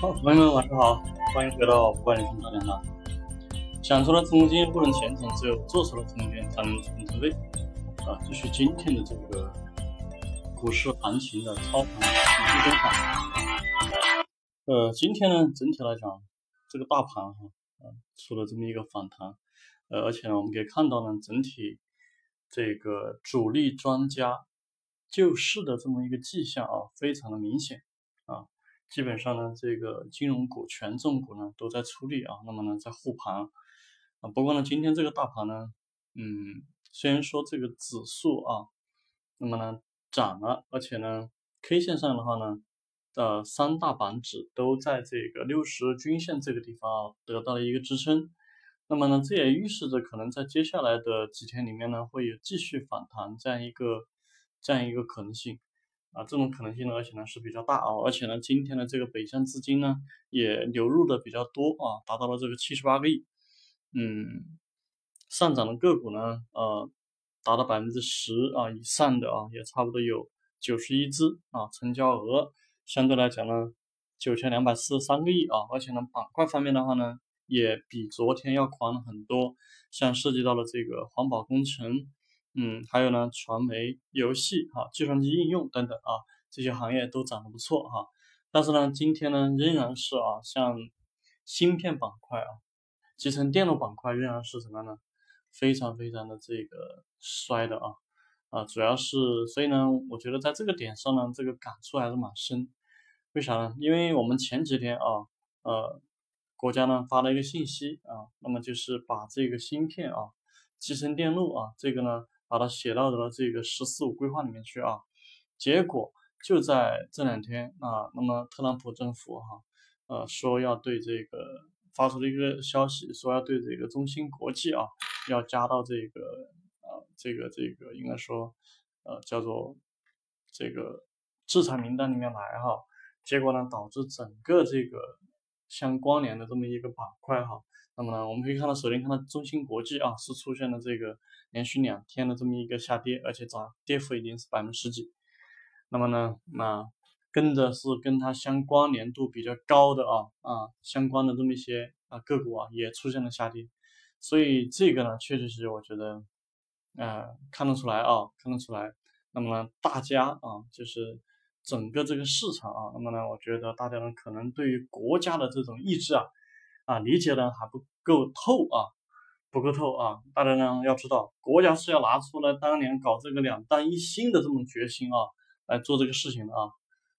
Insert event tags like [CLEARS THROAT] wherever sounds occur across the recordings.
好，朋友们晚上好，欢迎回到不管理成长电台。想出了资金不能钱钱，只有做出了资金才能成成倍。啊，继续今天的这个股市行情的操盘分析分享。呃，今天呢，整体来讲，这个大盘哈，啊，出了这么一个反弹，呃，而且呢，我们可以看到呢，整体这个主力专家救市的这么一个迹象啊，非常的明显。基本上呢，这个金融股、权重股呢都在出力啊，那么呢在护盘啊。不过呢，今天这个大盘呢，嗯，虽然说这个指数啊，那么呢涨了，而且呢 K 线上的话呢，呃，三大板指都在这个六十均线这个地方啊得到了一个支撑。那么呢，这也预示着可能在接下来的几天里面呢，会有继续反弹这样一个这样一个可能性。啊，这种可能性呢，而且呢是比较大啊，而且呢，今天的这个北向资金呢也流入的比较多啊，达到了这个七十八个亿，嗯，上涨的个股呢，呃，达到百分之十啊以上的啊，也差不多有九十一只啊，成交额相对来讲呢，九千两百四十三个亿啊，而且呢，板块方面的话呢，也比昨天要宽了很多，像涉及到了这个环保工程。嗯，还有呢，传媒、游戏、哈，计算机应用等等啊，这些行业都涨得不错哈。但是呢，今天呢，仍然是啊，像芯片板块啊，集成电路板块仍然是什么呢？非常非常的这个衰的啊啊，主要是所以呢，我觉得在这个点上呢，这个感触还是蛮深。为啥呢？因为我们前几天啊，呃，国家呢发了一个信息啊，那么就是把这个芯片啊，集成电路啊，这个呢。把它写到了这个“十四五”规划里面去啊，结果就在这两天啊，那么特朗普政府哈，呃，说要对这个发出了一个消息，说要对这个中芯国际啊，要加到这个呃这个这个应该说呃叫做这个制裁名单里面来哈，结果呢导致整个这个相关联的这么一个板块哈。那么呢，我们可以看到，首先看到中芯国际啊，是出现了这个连续两天的这么一个下跌，而且涨跌幅已经是百分之十几。那么呢，那跟着是跟它相关联度比较高的啊啊相关的这么一些啊个股啊，也出现了下跌。所以这个呢，确实是我觉得，呃，看得出来啊，看得出来。那么呢，大家啊，就是整个这个市场啊，那么呢，我觉得大家呢，可能对于国家的这种意志啊。啊，理解的还不够透啊，不够透啊！大家呢要知道，国家是要拿出来当年搞这个两弹一星的这种决心啊，来做这个事情的啊。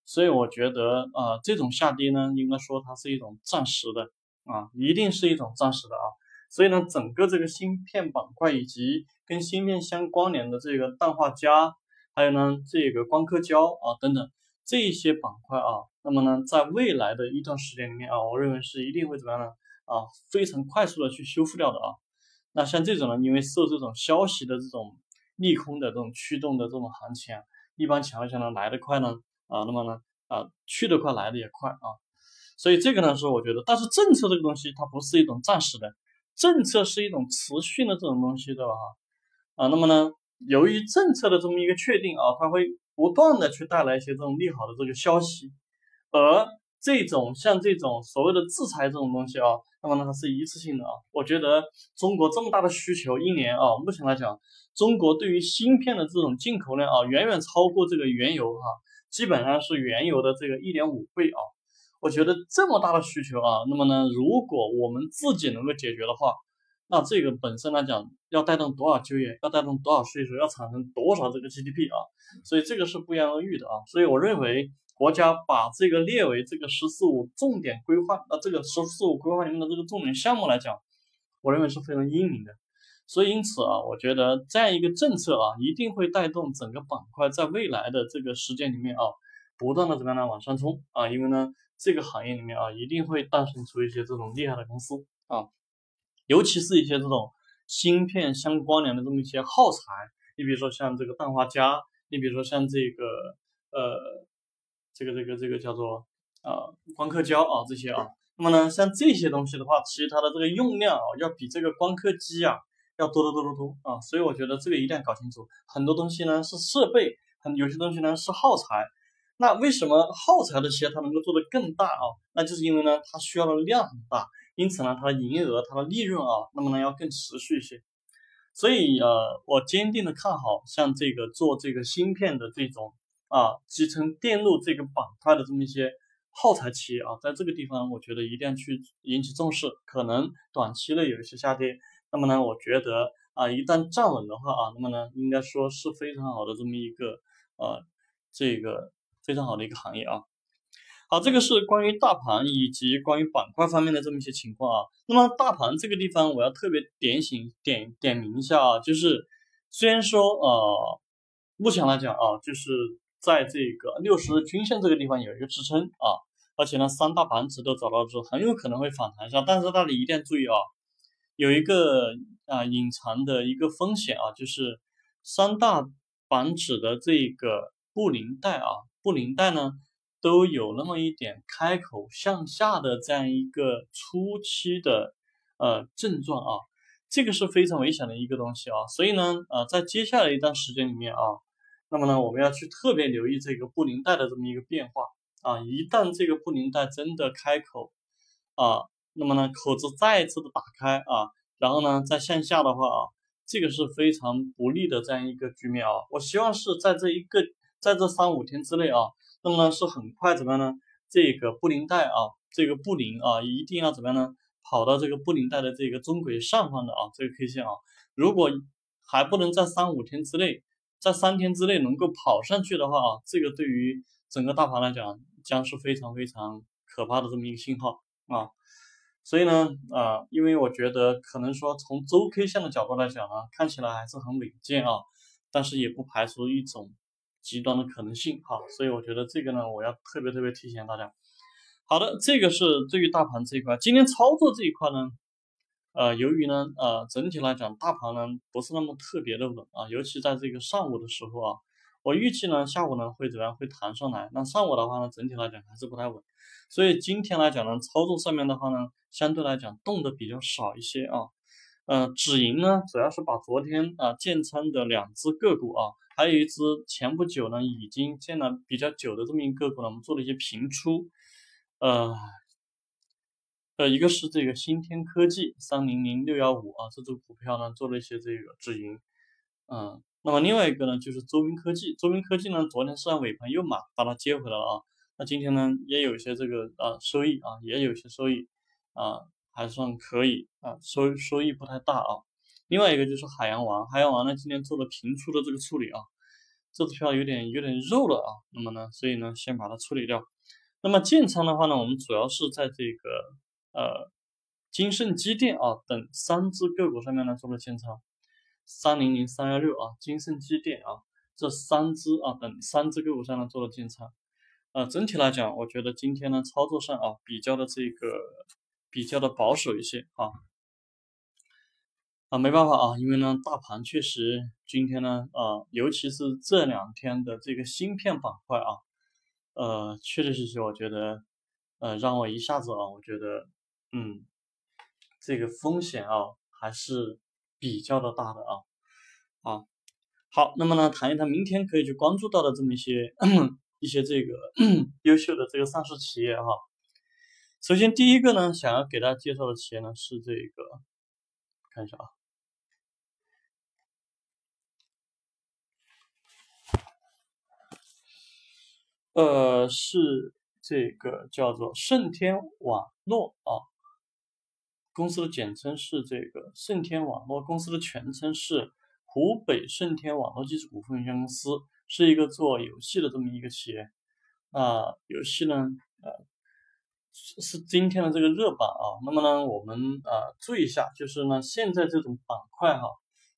所以我觉得啊，这种下跌呢，应该说它是一种暂时的啊，一定是一种暂时的啊。所以呢，整个这个芯片板块以及跟芯片相关联的这个氮化镓，还有呢这个光刻胶啊等等。这一些板块啊，那么呢，在未来的一段时间里面啊，我认为是一定会怎么样呢？啊，非常快速的去修复掉的啊。那像这种呢，因为受这种消息的这种利空的这种驱动的这种行情啊，一般情况下呢，来得快呢，啊，那么呢，啊，去得快，来的也快啊。所以这个呢，是我觉得，但是政策这个东西它不是一种暂时的，政策是一种持续的这种东西，对吧？啊，那么呢，由于政策的这么一个确定啊，它会。不断的去带来一些这种利好的这个消息，而这种像这种所谓的制裁这种东西啊，那么呢它是一次性的啊。我觉得中国这么大的需求，一年啊，目前来讲，中国对于芯片的这种进口量啊，远远超过这个原油哈，基本上是原油的这个一点五倍啊。我觉得这么大的需求啊，那么呢，如果我们自己能够解决的话，那这个本身来讲，要带动多少就业，要带动多少税收，要产生多少这个 GDP 啊？所以这个是不言而喻的啊。所以我认为国家把这个列为这个“十四五”重点规划，那这个“十四五”规划里面的这个重点项目来讲，我认为是非常英明的。所以因此啊，我觉得这样一个政策啊，一定会带动整个板块在未来的这个时间里面啊，不断的怎么样呢往上冲啊？因为呢，这个行业里面啊，一定会诞生出一些这种厉害的公司啊。尤其是一些这种芯片相关联的这么一些耗材，你比如说像这个氮化镓，你比如说像这个呃，这个这个这个叫做啊光刻胶啊这些啊，那么呢像这些东西的话，其实它的这个用量啊要比这个光刻机啊要多得多得多啊，所以我觉得这个一定要搞清楚，很多东西呢是设备，很有些东西呢是耗材。那为什么耗材的企业它能够做得更大啊？那就是因为呢，它需要的量很大，因此呢，它的营业额、它的利润啊，那么呢要更持续一些。所以呃，我坚定的看好像这个做这个芯片的这种啊，集成电路这个板块的这么一些耗材企业啊，在这个地方我觉得一定要去引起重视。可能短期内有一些下跌，那么呢，我觉得啊，一旦站稳的话啊，那么呢，应该说是非常好的这么一个呃，这个非常好的一个行业啊。好，这个是关于大盘以及关于板块方面的这么一些情况啊。那么大盘这个地方，我要特别点醒点点名一下啊，就是虽然说呃，目前来讲啊，就是在这个六十均线这个地方有一个支撑啊，而且呢三大板指都找到之后，很有可能会反弹一下。但是大家一定要注意啊，有一个啊隐藏的一个风险啊，就是三大板指的这个布林带啊，布林带呢。都有那么一点开口向下的这样一个初期的呃症状啊，这个是非常危险的一个东西啊，所以呢呃在接下来一段时间里面啊，那么呢我们要去特别留意这个布林带的这么一个变化啊，一旦这个布林带真的开口啊，那么呢口子再次的打开啊，然后呢再向下的话啊，这个是非常不利的这样一个局面啊，我希望是在这一个在这三五天之内啊。那么呢是很快怎么样呢？这个布林带啊，这个布林啊，一定要怎么样呢？跑到这个布林带的这个中轨上方的啊，这个 K 线啊，如果还不能在三五天之内，在三天之内能够跑上去的话啊，这个对于整个大盘来讲，将是非常非常可怕的这么一个信号啊。所以呢啊，因为我觉得可能说从周 K 线的角度来讲呢，看起来还是很稳健啊，但是也不排除一种。极端的可能性哈，所以我觉得这个呢，我要特别特别提醒大家。好的，这个是对于大盘这一块，今天操作这一块呢，呃，由于呢，呃，整体来讲，大盘呢不是那么特别的稳啊，尤其在这个上午的时候啊，我预计呢，下午呢会怎么样会弹上来，那上午的话呢，整体来讲还是不太稳，所以今天来讲呢，操作上面的话呢，相对来讲动的比较少一些啊，呃，止盈呢，主要是把昨天啊建仓的两只个股啊。还有一只前不久呢，已经建了比较久的这么一个个股呢，我们做了一些平出，呃，一个是这个新天科技三零零六幺五啊，这只股票呢做了一些这个止盈，嗯，那么另外一个呢就是周斌科技，周斌科技呢昨天上尾盘又买，把它接回来了啊，那今天呢也有一些这个啊收益啊，也有一些收益啊，还算可以啊，收收益不太大啊。另外一个就是海洋王，海洋王呢今天做了平出的这个处理啊，这支票有点有点肉了啊，那么呢，所以呢先把它处理掉。那么建仓的话呢，我们主要是在这个呃金盛机电啊等三只个股上面呢做了建仓，三零零三幺六啊，金盛机电啊这三只啊等三只个股上呢做了建仓。呃，整体来讲，我觉得今天呢操作上啊比较的这个比较的保守一些啊。啊，没办法啊，因为呢，大盘确实今天呢，啊，尤其是这两天的这个芯片板块啊，呃，确确实实，我觉得，呃，让我一下子啊，我觉得，嗯，这个风险啊，还是比较的大的啊，啊，好，那么呢，谈一谈明天可以去关注到的这么一些 [CLEARS THROAT] 一些这个 [CLEARS THROAT] 优秀的这个上市企业哈。首先第一个呢，想要给大家介绍的企业呢是这个，看一下啊。呃，是这个叫做盛天网络啊，公司的简称是这个盛天网络，公司的全称是湖北盛天网络技术股份有限公司，是一个做游戏的这么一个企业。啊，游戏呢，呃，是今天的这个热榜啊。那么呢，我们啊注意一下，就是呢，现在这种板块哈，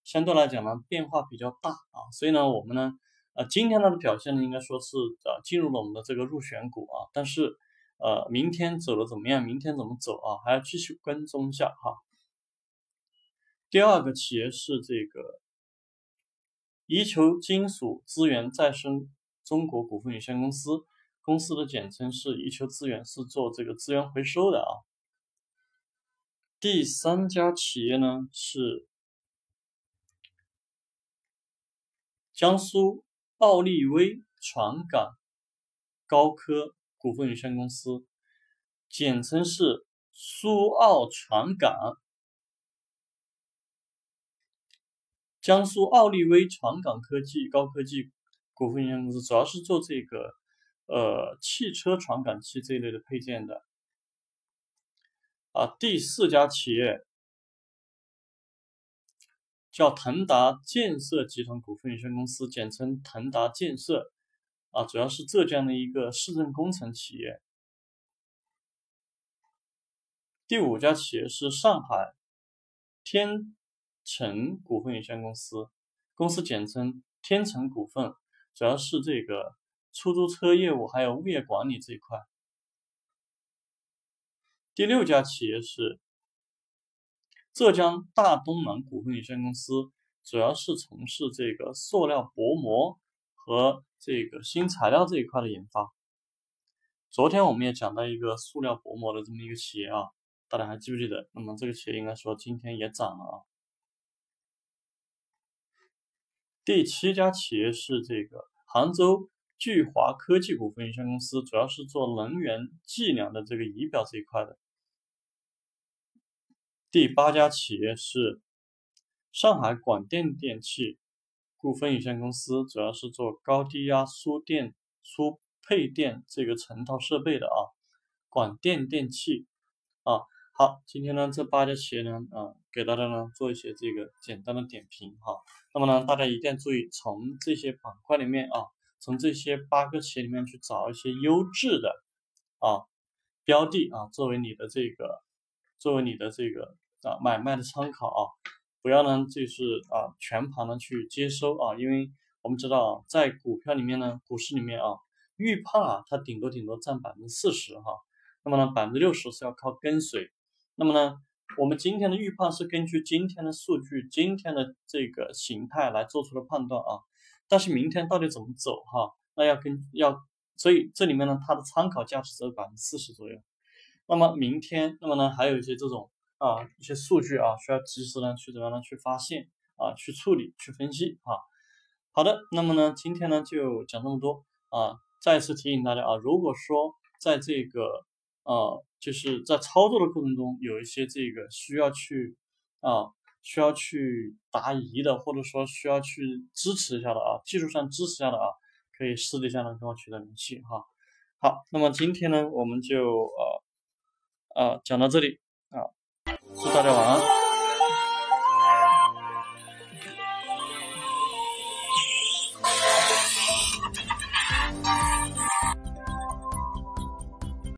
相对来讲呢变化比较大啊，所以呢，我们呢。呃，今天它的表现呢，应该说是呃进入了我们的这个入选股啊，但是呃明天走的怎么样？明天怎么走啊？还要继续跟踪一下哈。第二个企业是这个宜求金属资源再生中国股份有限公司，公司的简称是宜求资源，是做这个资源回收的啊。第三家企业呢是江苏。奥利威船港高科股份有限公司，简称是苏澳传港。江苏奥利威传港科技高科技股份有限公司主要是做这个呃汽车传感器这一类的配件的。啊，第四家企业叫腾达建设集团股份有限公司，简称腾达建设。啊，主要是浙江的一个市政工程企业。第五家企业是上海天。成股份有限公司，公司简称天成股份，主要是这个出租车业务，还有物业管理这一块。第六家企业是浙江大东南股份有限公司，主要是从事这个塑料薄膜和这个新材料这一块的研发。昨天我们也讲到一个塑料薄膜的这么一个企业啊，大家还记不记得？那么这个企业应该说今天也涨了啊。第七家企业是这个杭州聚华科技股份有限公司，主要是做能源计量的这个仪表这一块的。第八家企业是上海广电电器股份有限公司，主要是做高低压输电输配电这个成套设备的啊。广电电器啊，好，今天呢这八家企业呢啊，给大家呢做一些这个简单的点评哈。那么呢，大家一定要注意，从这些板块里面啊，从这些八个企业里面去找一些优质的啊标的啊，作为你的这个，作为你的这个啊买卖的参考啊，不要呢就是啊全盘的去接收啊，因为我们知道在股票里面呢，股市里面啊，预判啊它顶多顶多占百分之四十哈，那么呢百分之六十是要靠跟随，那么呢。我们今天的预判是根据今天的数据、今天的这个形态来做出的判断啊，但是明天到底怎么走哈，那要跟要，所以这里面呢，它的参考价值只有百分之四十左右。那么明天，那么呢，还有一些这种啊一些数据啊，需要及时呢去怎么样呢去发现啊，去处理、去分析啊。好的，那么呢，今天呢就讲这么多啊，再次提醒大家啊，如果说在这个啊。就是在操作的过程中，有一些这个需要去啊，需要去答疑的，或者说需要去支持一下的啊，技术上支持一下的啊，可以私底下呢跟我取得联系哈。好，那么今天呢，我们就呃呃讲到这里啊，祝大家晚安。